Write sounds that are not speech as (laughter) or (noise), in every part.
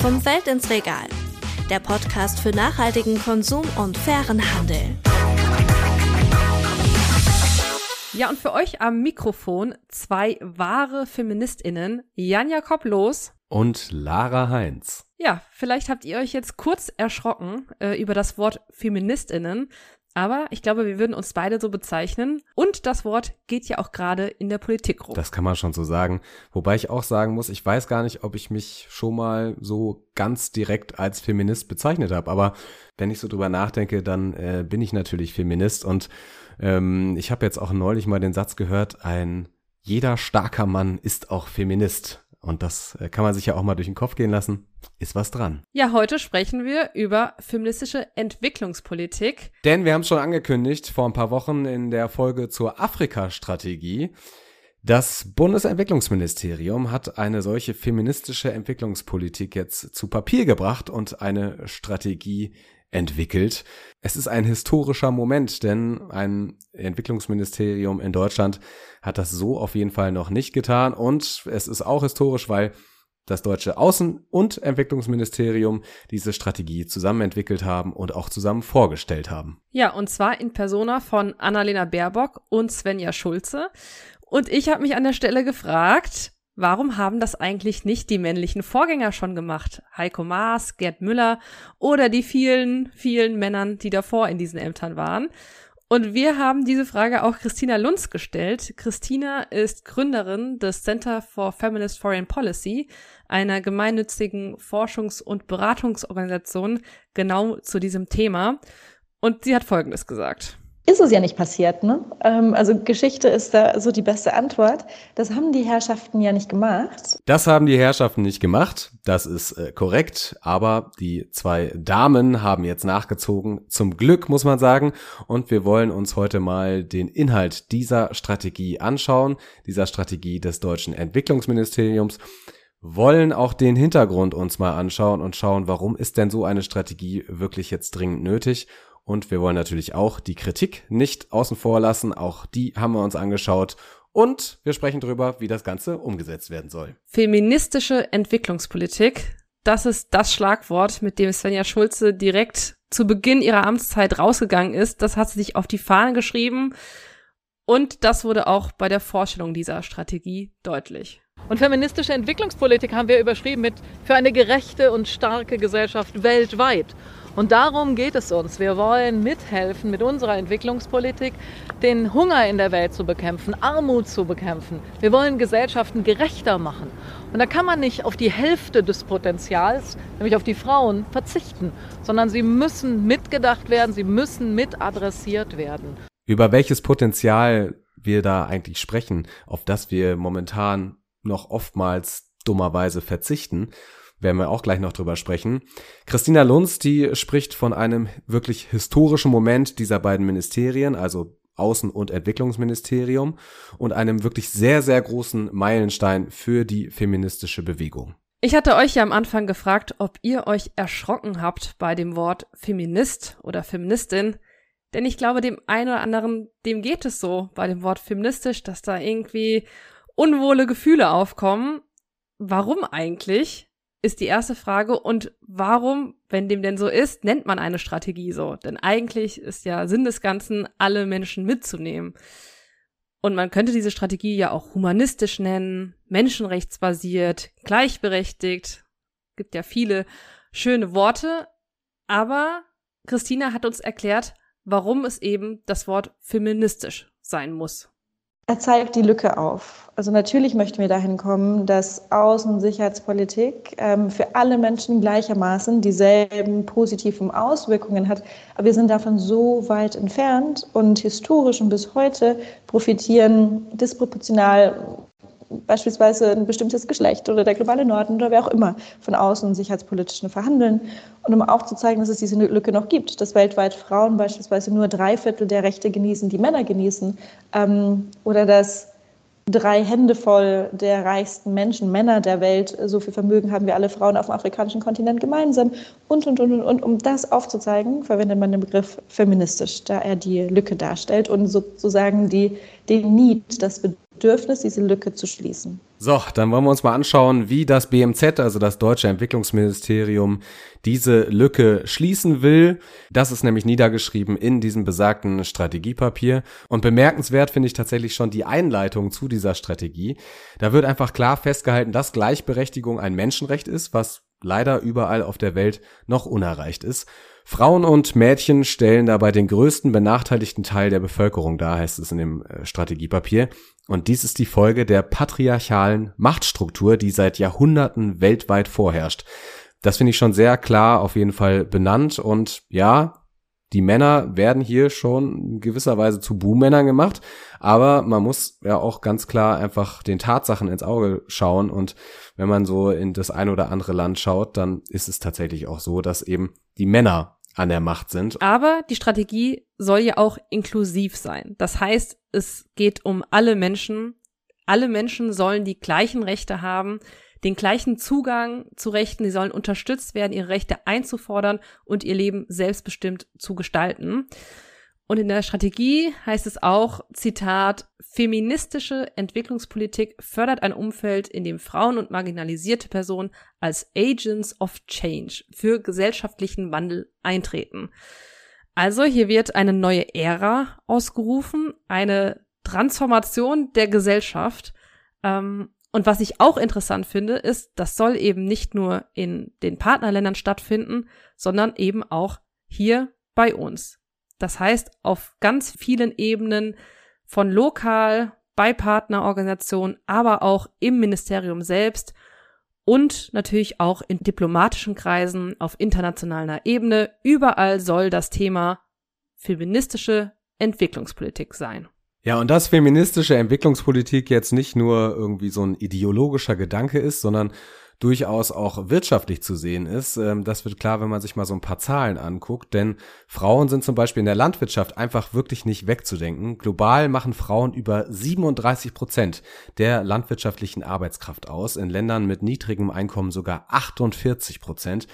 Vom Feld ins Regal. Der Podcast für nachhaltigen Konsum und fairen Handel. Ja, und für euch am Mikrofon zwei wahre FeministInnen, Jan Jakob Los und Lara Heinz. Ja, vielleicht habt ihr euch jetzt kurz erschrocken äh, über das Wort FeministInnen, aber ich glaube, wir würden uns beide so bezeichnen. Und das Wort geht ja auch gerade in der Politik rum. Das kann man schon so sagen. Wobei ich auch sagen muss, ich weiß gar nicht, ob ich mich schon mal so ganz direkt als Feminist bezeichnet habe. Aber wenn ich so drüber nachdenke, dann äh, bin ich natürlich Feminist. Und ähm, ich habe jetzt auch neulich mal den Satz gehört, ein jeder starker Mann ist auch Feminist. Und das äh, kann man sich ja auch mal durch den Kopf gehen lassen. Ist was dran. Ja, heute sprechen wir über feministische Entwicklungspolitik. Denn wir haben es schon angekündigt vor ein paar Wochen in der Folge zur Afrika-Strategie. Das Bundesentwicklungsministerium hat eine solche feministische Entwicklungspolitik jetzt zu Papier gebracht und eine Strategie entwickelt. Es ist ein historischer Moment, denn ein Entwicklungsministerium in Deutschland hat das so auf jeden Fall noch nicht getan und es ist auch historisch, weil das deutsche Außen- und Entwicklungsministerium diese Strategie zusammen entwickelt haben und auch zusammen vorgestellt haben. Ja, und zwar in Persona von Annalena Baerbock und Svenja Schulze. Und ich habe mich an der Stelle gefragt, Warum haben das eigentlich nicht die männlichen Vorgänger schon gemacht? Heiko Maas, Gerd Müller oder die vielen, vielen Männern, die davor in diesen Ämtern waren? Und wir haben diese Frage auch Christina Lunz gestellt. Christina ist Gründerin des Center for Feminist Foreign Policy, einer gemeinnützigen Forschungs- und Beratungsorganisation genau zu diesem Thema. Und sie hat Folgendes gesagt ist es ja nicht passiert. Ne? Ähm, also Geschichte ist da so die beste Antwort. Das haben die Herrschaften ja nicht gemacht. Das haben die Herrschaften nicht gemacht. Das ist äh, korrekt. Aber die zwei Damen haben jetzt nachgezogen. Zum Glück, muss man sagen. Und wir wollen uns heute mal den Inhalt dieser Strategie anschauen. Dieser Strategie des deutschen Entwicklungsministeriums wollen auch den Hintergrund uns mal anschauen und schauen, warum ist denn so eine Strategie wirklich jetzt dringend nötig und wir wollen natürlich auch die Kritik nicht außen vor lassen. Auch die haben wir uns angeschaut. Und wir sprechen darüber, wie das Ganze umgesetzt werden soll. Feministische Entwicklungspolitik. Das ist das Schlagwort, mit dem Svenja Schulze direkt zu Beginn ihrer Amtszeit rausgegangen ist. Das hat sie sich auf die Fahne geschrieben. Und das wurde auch bei der Vorstellung dieser Strategie deutlich. Und feministische Entwicklungspolitik haben wir überschrieben mit für eine gerechte und starke Gesellschaft weltweit. Und darum geht es uns. Wir wollen mithelfen mit unserer Entwicklungspolitik, den Hunger in der Welt zu bekämpfen, Armut zu bekämpfen. Wir wollen Gesellschaften gerechter machen. Und da kann man nicht auf die Hälfte des Potenzials, nämlich auf die Frauen, verzichten, sondern sie müssen mitgedacht werden, sie müssen mit adressiert werden. Über welches Potenzial wir da eigentlich sprechen, auf das wir momentan noch oftmals dummerweise verzichten werden wir auch gleich noch drüber sprechen. Christina Lunz, die spricht von einem wirklich historischen Moment dieser beiden Ministerien, also Außen- und Entwicklungsministerium und einem wirklich sehr, sehr großen Meilenstein für die feministische Bewegung. Ich hatte euch ja am Anfang gefragt, ob ihr euch erschrocken habt bei dem Wort Feminist oder Feministin. Denn ich glaube, dem einen oder anderen, dem geht es so bei dem Wort feministisch, dass da irgendwie unwohle Gefühle aufkommen. Warum eigentlich? Ist die erste Frage. Und warum, wenn dem denn so ist, nennt man eine Strategie so? Denn eigentlich ist ja Sinn des Ganzen, alle Menschen mitzunehmen. Und man könnte diese Strategie ja auch humanistisch nennen, menschenrechtsbasiert, gleichberechtigt. Gibt ja viele schöne Worte. Aber Christina hat uns erklärt, warum es eben das Wort feministisch sein muss. Er zeigt die Lücke auf. Also natürlich möchten wir dahin kommen, dass Außen- und Sicherheitspolitik ähm, für alle Menschen gleichermaßen dieselben positiven Auswirkungen hat. Aber wir sind davon so weit entfernt und historisch und bis heute profitieren disproportional beispielsweise ein bestimmtes Geschlecht oder der globale Norden oder wer auch immer von außen- und sicherheitspolitischen Verhandeln. Und um auch zu zeigen, dass es diese Lücke noch gibt, dass weltweit Frauen beispielsweise nur drei Viertel der Rechte genießen, die Männer genießen, ähm, oder dass drei Hände voll der reichsten Menschen, Männer der Welt, so viel Vermögen haben wir alle Frauen auf dem afrikanischen Kontinent gemeinsam und, und, und, und, und. Um das aufzuzeigen, verwendet man den Begriff feministisch, da er die Lücke darstellt und sozusagen die, den Need, das Bedürfnis, Bedürfnis, diese Lücke zu schließen. So, dann wollen wir uns mal anschauen, wie das BMZ, also das Deutsche Entwicklungsministerium, diese Lücke schließen will. Das ist nämlich niedergeschrieben in diesem besagten Strategiepapier. Und bemerkenswert finde ich tatsächlich schon die Einleitung zu dieser Strategie. Da wird einfach klar festgehalten, dass Gleichberechtigung ein Menschenrecht ist, was leider überall auf der Welt noch unerreicht ist. Frauen und Mädchen stellen dabei den größten benachteiligten Teil der Bevölkerung dar, heißt es in dem äh, Strategiepapier. Und dies ist die Folge der patriarchalen Machtstruktur, die seit Jahrhunderten weltweit vorherrscht. Das finde ich schon sehr klar auf jeden Fall benannt. Und ja, die Männer werden hier schon in gewisser Weise zu Buhmännern gemacht. Aber man muss ja auch ganz klar einfach den Tatsachen ins Auge schauen. Und wenn man so in das ein oder andere Land schaut, dann ist es tatsächlich auch so, dass eben die Männer an der Macht sind. Aber die Strategie soll ja auch inklusiv sein. Das heißt, es geht um alle Menschen. Alle Menschen sollen die gleichen Rechte haben, den gleichen Zugang zu Rechten. Sie sollen unterstützt werden, ihre Rechte einzufordern und ihr Leben selbstbestimmt zu gestalten. Und in der Strategie heißt es auch, Zitat, feministische Entwicklungspolitik fördert ein Umfeld, in dem Frauen und marginalisierte Personen als Agents of Change für gesellschaftlichen Wandel eintreten. Also hier wird eine neue Ära ausgerufen, eine Transformation der Gesellschaft. Ähm, und was ich auch interessant finde, ist, das soll eben nicht nur in den Partnerländern stattfinden, sondern eben auch hier bei uns. Das heißt, auf ganz vielen Ebenen von lokal bei Partnerorganisationen, aber auch im Ministerium selbst und natürlich auch in diplomatischen Kreisen auf internationaler Ebene. Überall soll das Thema feministische Entwicklungspolitik sein. Ja, und dass feministische Entwicklungspolitik jetzt nicht nur irgendwie so ein ideologischer Gedanke ist, sondern durchaus auch wirtschaftlich zu sehen ist. Ähm, das wird klar, wenn man sich mal so ein paar Zahlen anguckt, denn Frauen sind zum Beispiel in der Landwirtschaft einfach wirklich nicht wegzudenken. Global machen Frauen über 37 Prozent der landwirtschaftlichen Arbeitskraft aus, in Ländern mit niedrigem Einkommen sogar 48 Prozent.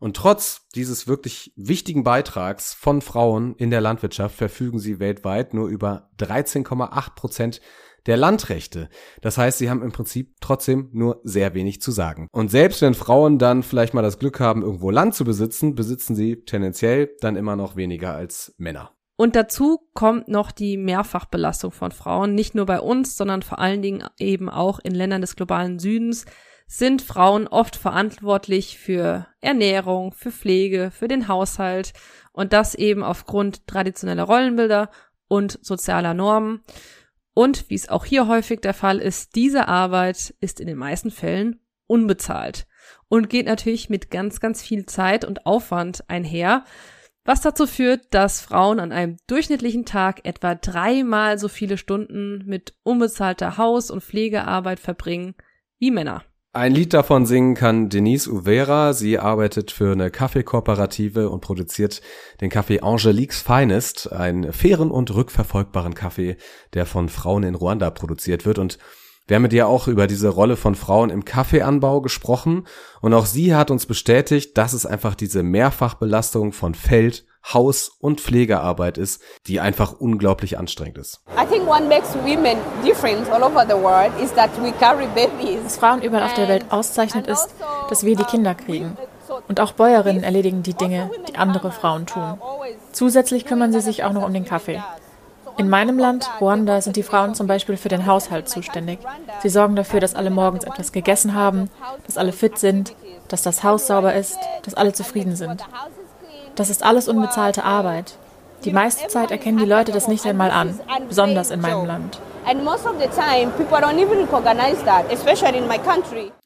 Und trotz dieses wirklich wichtigen Beitrags von Frauen in der Landwirtschaft verfügen sie weltweit nur über 13,8 Prozent der Landrechte. Das heißt, sie haben im Prinzip trotzdem nur sehr wenig zu sagen. Und selbst wenn Frauen dann vielleicht mal das Glück haben, irgendwo Land zu besitzen, besitzen sie tendenziell dann immer noch weniger als Männer. Und dazu kommt noch die Mehrfachbelastung von Frauen, nicht nur bei uns, sondern vor allen Dingen eben auch in Ländern des globalen Südens sind Frauen oft verantwortlich für Ernährung, für Pflege, für den Haushalt und das eben aufgrund traditioneller Rollenbilder und sozialer Normen. Und wie es auch hier häufig der Fall ist, diese Arbeit ist in den meisten Fällen unbezahlt und geht natürlich mit ganz, ganz viel Zeit und Aufwand einher, was dazu führt, dass Frauen an einem durchschnittlichen Tag etwa dreimal so viele Stunden mit unbezahlter Haus- und Pflegearbeit verbringen wie Männer. Ein Lied davon singen kann Denise Uvera. Sie arbeitet für eine Kaffeekooperative und produziert den Kaffee Angeliques Finest, einen fairen und rückverfolgbaren Kaffee, der von Frauen in Ruanda produziert wird. Und wir haben mit ihr auch über diese Rolle von Frauen im Kaffeeanbau gesprochen. Und auch sie hat uns bestätigt, dass es einfach diese Mehrfachbelastung von Feld, Haus- und Pflegearbeit ist, die einfach unglaublich anstrengend ist. Was Frauen überall auf der Welt auszeichnet, ist, dass wir die Kinder kriegen. Und auch Bäuerinnen erledigen die Dinge, die andere Frauen tun. Zusätzlich kümmern sie sich auch noch um den Kaffee. In meinem Land, Ruanda, sind die Frauen zum Beispiel für den Haushalt zuständig. Sie sorgen dafür, dass alle morgens etwas gegessen haben, dass alle fit sind, dass das Haus sauber ist, dass alle zufrieden sind. Das ist alles unbezahlte Arbeit. Die meiste Zeit erkennen die Leute das nicht einmal an, besonders in meinem Land.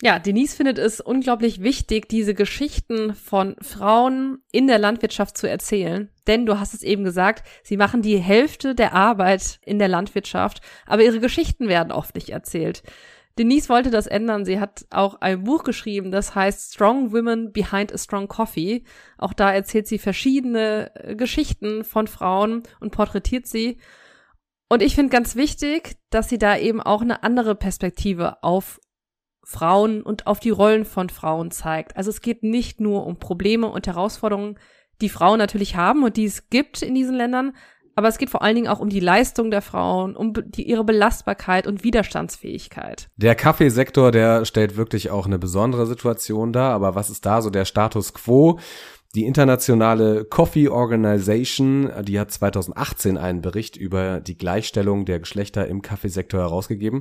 Ja, Denise findet es unglaublich wichtig, diese Geschichten von Frauen in der Landwirtschaft zu erzählen. Denn du hast es eben gesagt, sie machen die Hälfte der Arbeit in der Landwirtschaft, aber ihre Geschichten werden oft nicht erzählt. Denise wollte das ändern. Sie hat auch ein Buch geschrieben, das heißt Strong Women Behind a Strong Coffee. Auch da erzählt sie verschiedene äh, Geschichten von Frauen und porträtiert sie. Und ich finde ganz wichtig, dass sie da eben auch eine andere Perspektive auf Frauen und auf die Rollen von Frauen zeigt. Also es geht nicht nur um Probleme und Herausforderungen, die Frauen natürlich haben und die es gibt in diesen Ländern, aber es geht vor allen Dingen auch um die Leistung der Frauen, um die, ihre Belastbarkeit und Widerstandsfähigkeit. Der Kaffeesektor, der stellt wirklich auch eine besondere Situation dar, aber was ist da so der Status quo? Die internationale Coffee Organization, die hat 2018 einen Bericht über die Gleichstellung der Geschlechter im Kaffeesektor herausgegeben.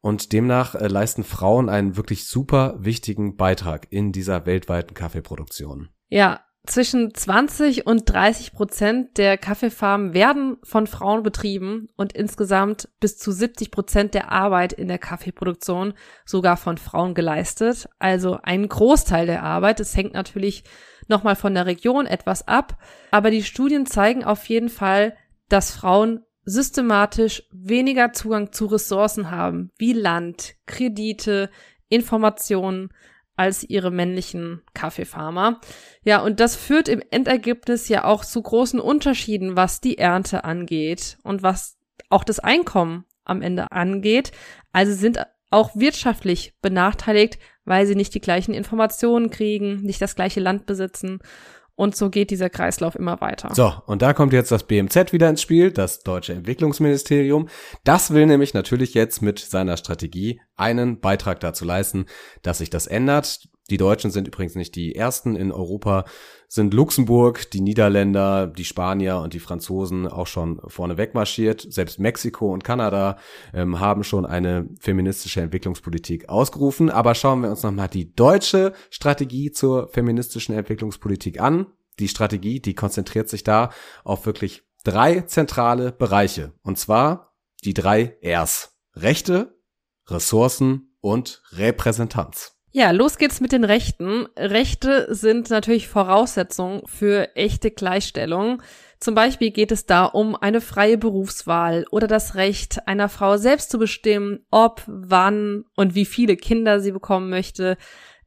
Und demnach äh, leisten Frauen einen wirklich super wichtigen Beitrag in dieser weltweiten Kaffeeproduktion. Ja, zwischen 20 und 30 Prozent der Kaffeefarmen werden von Frauen betrieben und insgesamt bis zu 70 Prozent der Arbeit in der Kaffeeproduktion sogar von Frauen geleistet. Also ein Großteil der Arbeit. Es hängt natürlich nochmal von der Region etwas ab. Aber die Studien zeigen auf jeden Fall, dass Frauen systematisch weniger Zugang zu Ressourcen haben, wie Land, Kredite, Informationen, als ihre männlichen Kaffeefarmer. Ja, und das führt im Endergebnis ja auch zu großen Unterschieden, was die Ernte angeht und was auch das Einkommen am Ende angeht. Also sind auch wirtschaftlich benachteiligt, weil sie nicht die gleichen Informationen kriegen, nicht das gleiche Land besitzen. Und so geht dieser Kreislauf immer weiter. So, und da kommt jetzt das BMZ wieder ins Spiel, das Deutsche Entwicklungsministerium. Das will nämlich natürlich jetzt mit seiner Strategie einen Beitrag dazu leisten, dass sich das ändert. Die Deutschen sind übrigens nicht die ersten in Europa, sind Luxemburg, die Niederländer, die Spanier und die Franzosen auch schon vorne wegmarschiert. Selbst Mexiko und Kanada ähm, haben schon eine feministische Entwicklungspolitik ausgerufen. Aber schauen wir uns nochmal die deutsche Strategie zur feministischen Entwicklungspolitik an. Die Strategie, die konzentriert sich da auf wirklich drei zentrale Bereiche. Und zwar die drei Rs. Rechte, Ressourcen und Repräsentanz. Ja, los geht's mit den Rechten. Rechte sind natürlich Voraussetzung für echte Gleichstellung. Zum Beispiel geht es da um eine freie Berufswahl oder das Recht einer Frau selbst zu bestimmen, ob, wann und wie viele Kinder sie bekommen möchte.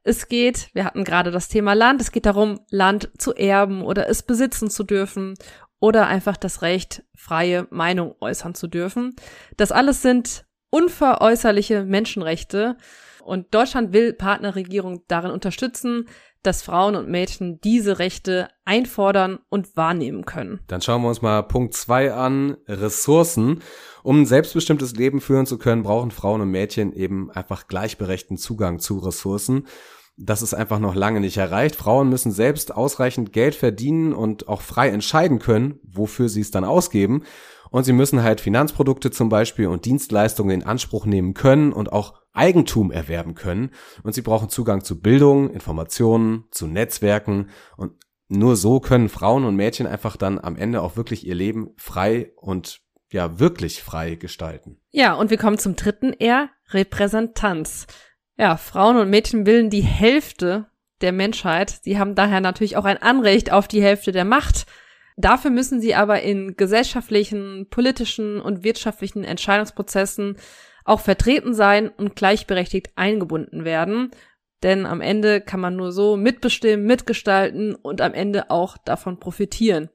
Es geht, wir hatten gerade das Thema Land, es geht darum, Land zu erben oder es besitzen zu dürfen oder einfach das Recht, freie Meinung äußern zu dürfen. Das alles sind unveräußerliche Menschenrechte und Deutschland will Partnerregierung darin unterstützen, dass Frauen und Mädchen diese Rechte einfordern und wahrnehmen können. Dann schauen wir uns mal Punkt zwei an, Ressourcen. Um ein selbstbestimmtes Leben führen zu können, brauchen Frauen und Mädchen eben einfach gleichberechtigten Zugang zu Ressourcen. Das ist einfach noch lange nicht erreicht. Frauen müssen selbst ausreichend Geld verdienen und auch frei entscheiden können, wofür sie es dann ausgeben. Und sie müssen halt Finanzprodukte zum Beispiel und Dienstleistungen in Anspruch nehmen können und auch Eigentum erwerben können. Und sie brauchen Zugang zu Bildung, Informationen, zu Netzwerken. Und nur so können Frauen und Mädchen einfach dann am Ende auch wirklich ihr Leben frei und ja, wirklich frei gestalten. Ja, und wir kommen zum dritten R, Repräsentanz. Ja, Frauen und Mädchen bilden die Hälfte der Menschheit. Sie haben daher natürlich auch ein Anrecht auf die Hälfte der Macht. Dafür müssen sie aber in gesellschaftlichen, politischen und wirtschaftlichen Entscheidungsprozessen auch vertreten sein und gleichberechtigt eingebunden werden. Denn am Ende kann man nur so mitbestimmen, mitgestalten und am Ende auch davon profitieren.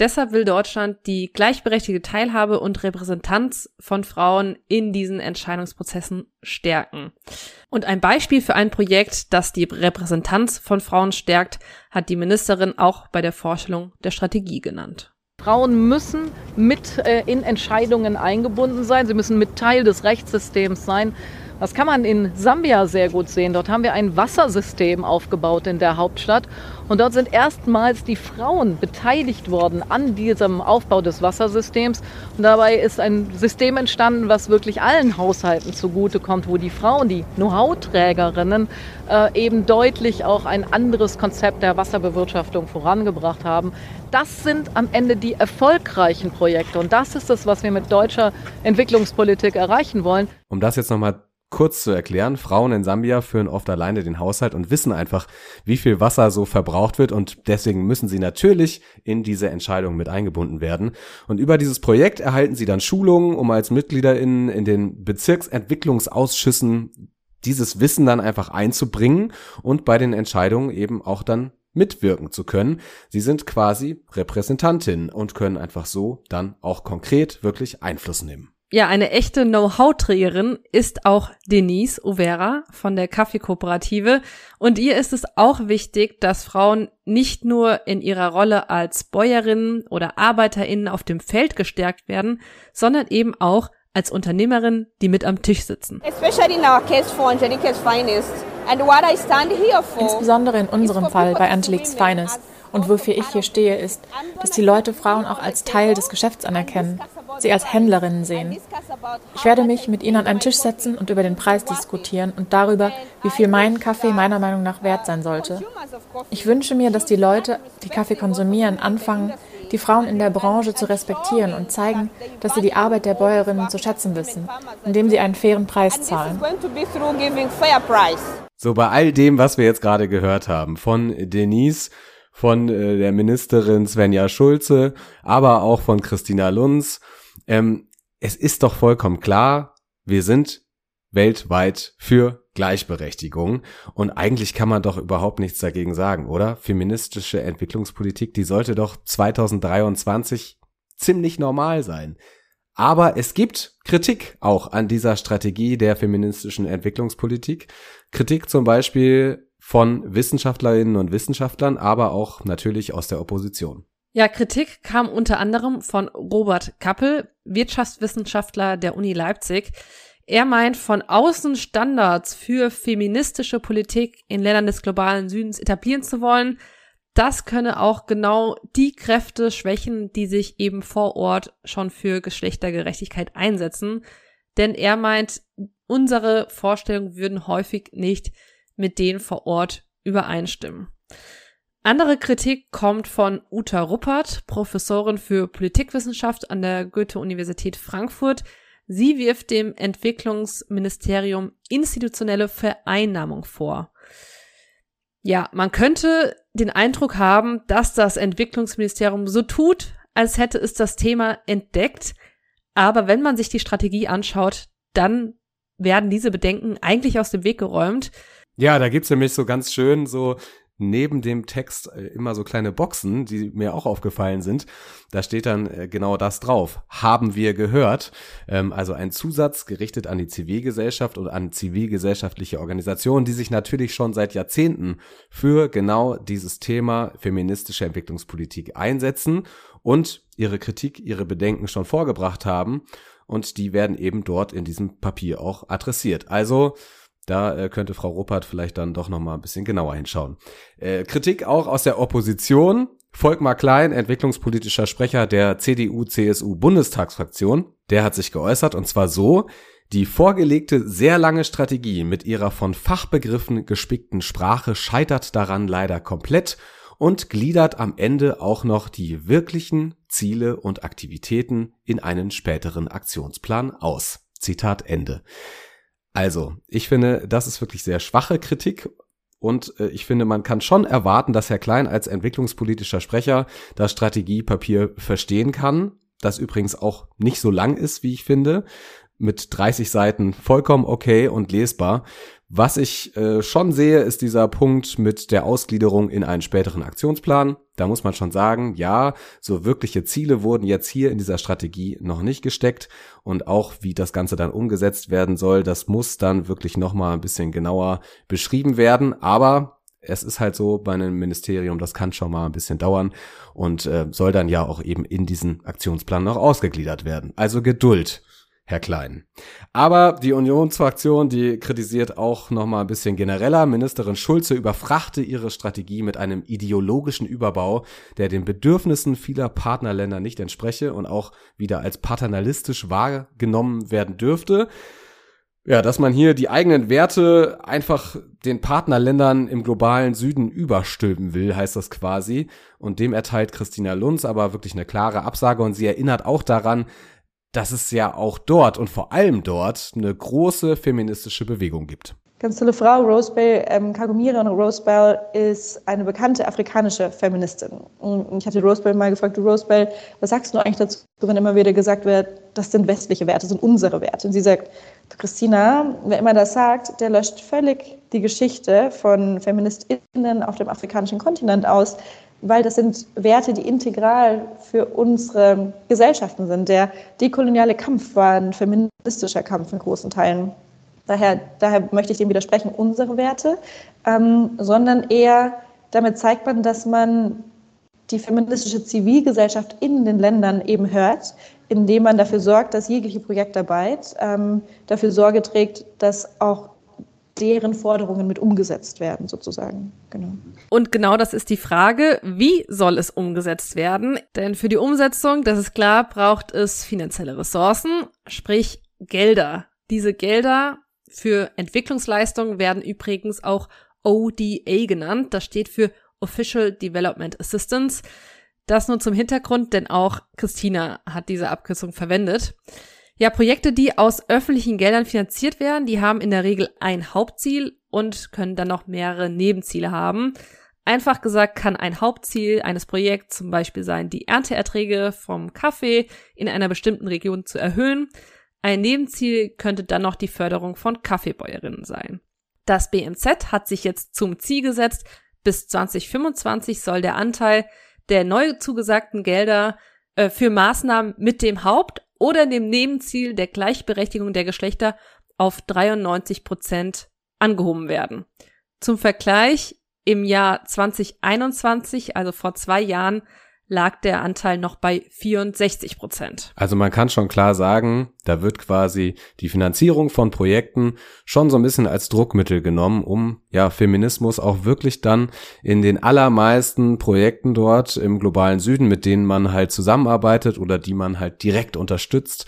Deshalb will Deutschland die gleichberechtigte Teilhabe und Repräsentanz von Frauen in diesen Entscheidungsprozessen stärken. Und ein Beispiel für ein Projekt, das die Repräsentanz von Frauen stärkt, hat die Ministerin auch bei der Vorstellung der Strategie genannt. Frauen müssen mit äh, in Entscheidungen eingebunden sein, sie müssen mit Teil des Rechtssystems sein. Das kann man in Sambia sehr gut sehen. Dort haben wir ein Wassersystem aufgebaut in der Hauptstadt. Und dort sind erstmals die Frauen beteiligt worden an diesem Aufbau des Wassersystems. Und dabei ist ein System entstanden, was wirklich allen Haushalten zugutekommt, wo die Frauen, die Know-how-Trägerinnen, äh, eben deutlich auch ein anderes Konzept der Wasserbewirtschaftung vorangebracht haben. Das sind am Ende die erfolgreichen Projekte. Und das ist es, was wir mit deutscher Entwicklungspolitik erreichen wollen. Um das jetzt nochmal kurz zu erklären, Frauen in Sambia führen oft alleine den Haushalt und wissen einfach, wie viel Wasser so verbraucht wird und deswegen müssen sie natürlich in diese Entscheidung mit eingebunden werden. Und über dieses Projekt erhalten sie dann Schulungen, um als MitgliederInnen in den Bezirksentwicklungsausschüssen dieses Wissen dann einfach einzubringen und bei den Entscheidungen eben auch dann mitwirken zu können. Sie sind quasi Repräsentantinnen und können einfach so dann auch konkret wirklich Einfluss nehmen. Ja, eine echte Know-how-Trägerin ist auch Denise Overa von der Kaffeekooperative und ihr ist es auch wichtig, dass Frauen nicht nur in ihrer Rolle als Bäuerinnen oder Arbeiterinnen auf dem Feld gestärkt werden, sondern eben auch als Unternehmerin, die mit am Tisch sitzen. Insbesondere in unserem Fall bei Angelique's Finest. Und wofür ich hier stehe, ist, dass die Leute Frauen auch als Teil des Geschäfts anerkennen, sie als Händlerinnen sehen. Ich werde mich mit ihnen an einen Tisch setzen und über den Preis diskutieren und darüber, wie viel mein Kaffee meiner Meinung nach wert sein sollte. Ich wünsche mir, dass die Leute, die Kaffee konsumieren, anfangen, die Frauen in der Branche zu respektieren und zeigen, dass sie die Arbeit der Bäuerinnen zu schätzen wissen, indem sie einen fairen Preis zahlen. So bei all dem, was wir jetzt gerade gehört haben, von Denise, von äh, der Ministerin Svenja Schulze, aber auch von Christina Lunz, ähm, es ist doch vollkommen klar, wir sind weltweit für Gleichberechtigung. Und eigentlich kann man doch überhaupt nichts dagegen sagen, oder? Feministische Entwicklungspolitik, die sollte doch 2023 ziemlich normal sein. Aber es gibt Kritik auch an dieser Strategie der feministischen Entwicklungspolitik. Kritik zum Beispiel von Wissenschaftlerinnen und Wissenschaftlern, aber auch natürlich aus der Opposition. Ja, Kritik kam unter anderem von Robert Kappel, Wirtschaftswissenschaftler der Uni Leipzig. Er meint, von außen Standards für feministische Politik in Ländern des globalen Südens etablieren zu wollen. Das könne auch genau die Kräfte schwächen, die sich eben vor Ort schon für Geschlechtergerechtigkeit einsetzen. Denn er meint, unsere Vorstellungen würden häufig nicht mit denen vor Ort übereinstimmen. Andere Kritik kommt von Uta Ruppert, Professorin für Politikwissenschaft an der Goethe-Universität Frankfurt, Sie wirft dem Entwicklungsministerium institutionelle Vereinnahmung vor. Ja, man könnte den Eindruck haben, dass das Entwicklungsministerium so tut, als hätte es das Thema entdeckt. Aber wenn man sich die Strategie anschaut, dann werden diese Bedenken eigentlich aus dem Weg geräumt. Ja, da gibt's nämlich so ganz schön so neben dem Text äh, immer so kleine Boxen, die mir auch aufgefallen sind. Da steht dann äh, genau das drauf. Haben wir gehört. Ähm, also ein Zusatz gerichtet an die Zivilgesellschaft und an zivilgesellschaftliche Organisationen, die sich natürlich schon seit Jahrzehnten für genau dieses Thema feministische Entwicklungspolitik einsetzen und ihre Kritik, ihre Bedenken schon vorgebracht haben. Und die werden eben dort in diesem Papier auch adressiert. Also da äh, könnte Frau Ruppert vielleicht dann doch noch mal ein bisschen genauer hinschauen. Äh, Kritik auch aus der Opposition. Volkmar Klein, entwicklungspolitischer Sprecher der CDU-CSU-Bundestagsfraktion, der hat sich geäußert und zwar so, die vorgelegte sehr lange Strategie mit ihrer von Fachbegriffen gespickten Sprache scheitert daran leider komplett und gliedert am Ende auch noch die wirklichen Ziele und Aktivitäten in einen späteren Aktionsplan aus. Zitat Ende. Also, ich finde, das ist wirklich sehr schwache Kritik und äh, ich finde, man kann schon erwarten, dass Herr Klein als entwicklungspolitischer Sprecher das Strategiepapier verstehen kann, das übrigens auch nicht so lang ist, wie ich finde, mit 30 Seiten vollkommen okay und lesbar. Was ich äh, schon sehe, ist dieser Punkt mit der Ausgliederung in einen späteren Aktionsplan. Da muss man schon sagen, ja, so wirkliche Ziele wurden jetzt hier in dieser Strategie noch nicht gesteckt und auch wie das Ganze dann umgesetzt werden soll, das muss dann wirklich nochmal ein bisschen genauer beschrieben werden. Aber es ist halt so bei einem Ministerium, das kann schon mal ein bisschen dauern und äh, soll dann ja auch eben in diesen Aktionsplan noch ausgegliedert werden. Also Geduld. Herr Klein. Aber die Unionsfraktion, die kritisiert auch noch mal ein bisschen genereller. Ministerin Schulze überfrachte ihre Strategie mit einem ideologischen Überbau, der den Bedürfnissen vieler Partnerländer nicht entspreche und auch wieder als paternalistisch wahrgenommen werden dürfte. Ja, dass man hier die eigenen Werte einfach den Partnerländern im globalen Süden überstülpen will, heißt das quasi. Und dem erteilt Christina Lunz aber wirklich eine klare Absage und sie erinnert auch daran, dass es ja auch dort und vor allem dort eine große feministische Bewegung gibt. Ganz tolle Frau, Rosebell, ähm, Kagomira Rosebell ist eine bekannte afrikanische Feministin. Und ich hatte Rosebell mal gefragt, du Rosebell, was sagst du eigentlich dazu, wenn immer wieder gesagt wird, das sind westliche Werte, das sind unsere Werte? Und sie sagt, Christina, wer immer das sagt, der löscht völlig die Geschichte von FeministInnen auf dem afrikanischen Kontinent aus, weil das sind Werte, die integral für unsere Gesellschaften sind. Der dekoloniale Kampf war ein feministischer Kampf in großen Teilen. Daher, daher möchte ich dem widersprechen, unsere Werte, ähm, sondern eher damit zeigt man, dass man die feministische Zivilgesellschaft in den Ländern eben hört, indem man dafür sorgt, dass jegliche Projektarbeit ähm, dafür Sorge trägt, dass auch deren Forderungen mit umgesetzt werden, sozusagen. Genau. Und genau das ist die Frage, wie soll es umgesetzt werden? Denn für die Umsetzung, das ist klar, braucht es finanzielle Ressourcen, sprich Gelder. Diese Gelder für Entwicklungsleistungen werden übrigens auch ODA genannt. Das steht für Official Development Assistance. Das nur zum Hintergrund, denn auch Christina hat diese Abkürzung verwendet. Ja, Projekte, die aus öffentlichen Geldern finanziert werden, die haben in der Regel ein Hauptziel und können dann noch mehrere Nebenziele haben. Einfach gesagt kann ein Hauptziel eines Projekts zum Beispiel sein, die Ernteerträge vom Kaffee in einer bestimmten Region zu erhöhen. Ein Nebenziel könnte dann noch die Förderung von Kaffeebäuerinnen sein. Das BMZ hat sich jetzt zum Ziel gesetzt, bis 2025 soll der Anteil der neu zugesagten Gelder äh, für Maßnahmen mit dem Haupt- oder dem Nebenziel der Gleichberechtigung der Geschlechter auf 93 Prozent angehoben werden. Zum Vergleich, im Jahr 2021, also vor zwei Jahren, lag der Anteil noch bei 64 Prozent. Also man kann schon klar sagen, da wird quasi die Finanzierung von Projekten schon so ein bisschen als Druckmittel genommen, um ja Feminismus auch wirklich dann in den allermeisten Projekten dort im globalen Süden, mit denen man halt zusammenarbeitet oder die man halt direkt unterstützt,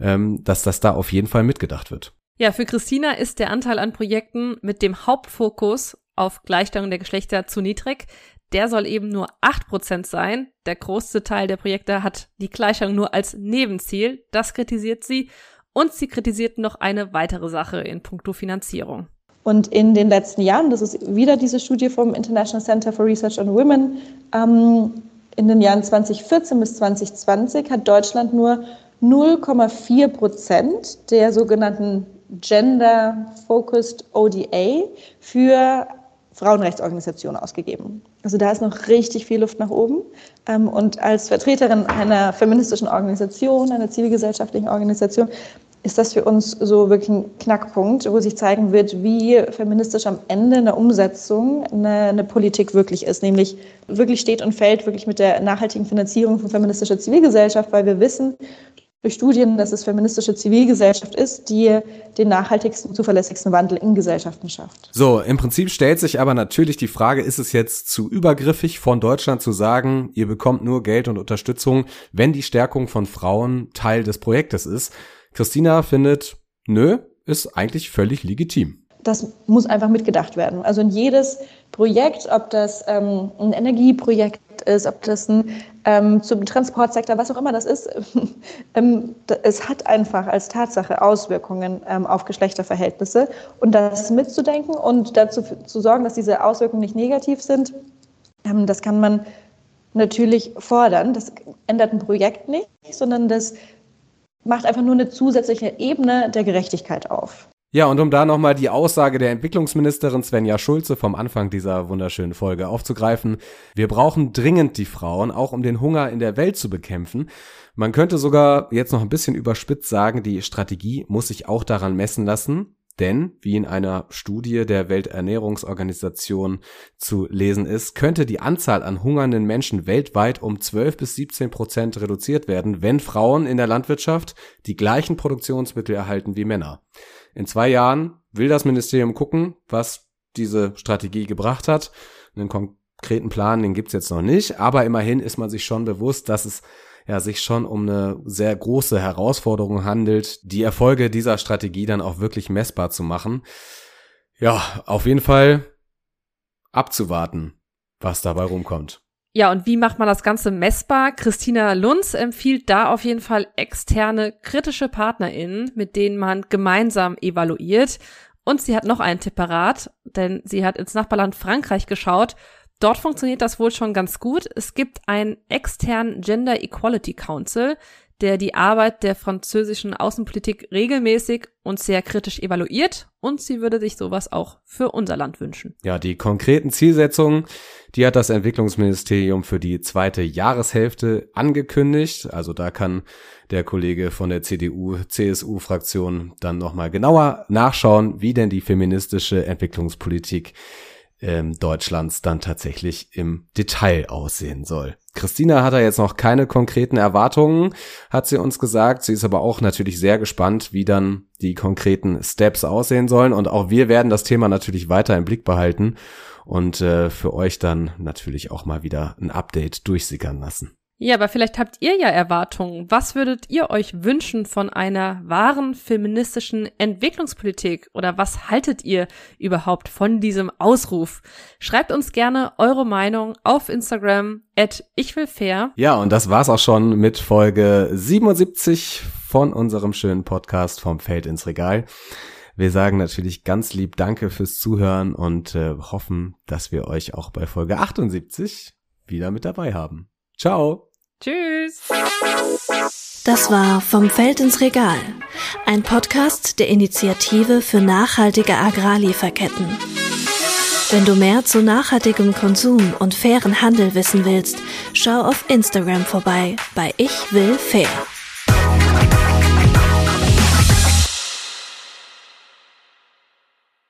ähm, dass das da auf jeden Fall mitgedacht wird. Ja, für Christina ist der Anteil an Projekten mit dem Hauptfokus auf Gleichstellung der Geschlechter zu niedrig der soll eben nur 8% sein. Der größte Teil der Projekte hat die Gleichung nur als Nebenziel. Das kritisiert sie. Und sie kritisiert noch eine weitere Sache in puncto Finanzierung. Und in den letzten Jahren, das ist wieder diese Studie vom International Center for Research on Women, ähm, in den Jahren 2014 bis 2020 hat Deutschland nur 0,4 Prozent der sogenannten Gender-Focused ODA für Frauenrechtsorganisationen ausgegeben. Also da ist noch richtig viel Luft nach oben. Ähm, und als Vertreterin einer feministischen Organisation, einer zivilgesellschaftlichen Organisation, ist das für uns so wirklich ein Knackpunkt, wo sich zeigen wird, wie feministisch am Ende eine Umsetzung eine, eine, Politik wirklich ist, nämlich wirklich steht und fällt wirklich mit der nachhaltigen Finanzierung von feministischer Zivilgesellschaft, weil wir wissen, durch Studien, dass es feministische Zivilgesellschaft ist, die den nachhaltigsten, zuverlässigsten Wandel in Gesellschaften schafft. So, im Prinzip stellt sich aber natürlich die Frage, ist es jetzt zu übergriffig von Deutschland zu sagen, ihr bekommt nur Geld und Unterstützung, wenn die Stärkung von Frauen Teil des Projektes ist? Christina findet, nö, ist eigentlich völlig legitim das muss einfach mitgedacht werden. Also in jedes Projekt, ob das ähm, ein Energieprojekt ist, ob das ein ähm, zum Transportsektor, was auch immer das ist, (laughs) ähm, es hat einfach als Tatsache Auswirkungen ähm, auf Geschlechterverhältnisse. Und das mitzudenken und dazu zu sorgen, dass diese Auswirkungen nicht negativ sind, ähm, das kann man natürlich fordern. Das ändert ein Projekt nicht, sondern das macht einfach nur eine zusätzliche Ebene der Gerechtigkeit auf. Ja, und um da nochmal die Aussage der Entwicklungsministerin Svenja Schulze vom Anfang dieser wunderschönen Folge aufzugreifen. Wir brauchen dringend die Frauen, auch um den Hunger in der Welt zu bekämpfen. Man könnte sogar jetzt noch ein bisschen überspitzt sagen, die Strategie muss sich auch daran messen lassen, denn, wie in einer Studie der Welternährungsorganisation zu lesen ist, könnte die Anzahl an hungernden Menschen weltweit um 12 bis 17 Prozent reduziert werden, wenn Frauen in der Landwirtschaft die gleichen Produktionsmittel erhalten wie Männer. In zwei Jahren will das Ministerium gucken, was diese Strategie gebracht hat. Einen konkreten Plan, den gibt's jetzt noch nicht, aber immerhin ist man sich schon bewusst, dass es ja sich schon um eine sehr große Herausforderung handelt, die Erfolge dieser Strategie dann auch wirklich messbar zu machen. Ja, auf jeden Fall abzuwarten, was dabei rumkommt. Ja, und wie macht man das Ganze messbar? Christina Lunz empfiehlt da auf jeden Fall externe kritische PartnerInnen, mit denen man gemeinsam evaluiert. Und sie hat noch einen Tipp parat, denn sie hat ins Nachbarland Frankreich geschaut. Dort funktioniert das wohl schon ganz gut. Es gibt einen externen Gender Equality Council, der die Arbeit der französischen Außenpolitik regelmäßig und sehr kritisch evaluiert und sie würde sich sowas auch für unser Land wünschen. Ja, die konkreten Zielsetzungen, die hat das Entwicklungsministerium für die zweite Jahreshälfte angekündigt. Also da kann der Kollege von der CDU-CSU-Fraktion dann nochmal genauer nachschauen, wie denn die feministische Entwicklungspolitik ähm, Deutschlands dann tatsächlich im Detail aussehen soll. Christina hat da jetzt noch keine konkreten Erwartungen, hat sie uns gesagt. Sie ist aber auch natürlich sehr gespannt, wie dann die konkreten Steps aussehen sollen. Und auch wir werden das Thema natürlich weiter im Blick behalten und äh, für euch dann natürlich auch mal wieder ein Update durchsickern lassen. Ja, aber vielleicht habt ihr ja Erwartungen. Was würdet ihr euch wünschen von einer wahren feministischen Entwicklungspolitik? Oder was haltet ihr überhaupt von diesem Ausruf? Schreibt uns gerne eure Meinung auf Instagram at ich will fair. Ja, und das war's auch schon mit Folge 77 von unserem schönen Podcast vom Feld ins Regal. Wir sagen natürlich ganz lieb Danke fürs Zuhören und äh, hoffen, dass wir euch auch bei Folge 78 wieder mit dabei haben. Ciao. Tschüss. Das war Vom Feld ins Regal, ein Podcast der Initiative für nachhaltige Agrarlieferketten. Wenn du mehr zu nachhaltigem Konsum und fairen Handel wissen willst, schau auf Instagram vorbei bei Ich will fair.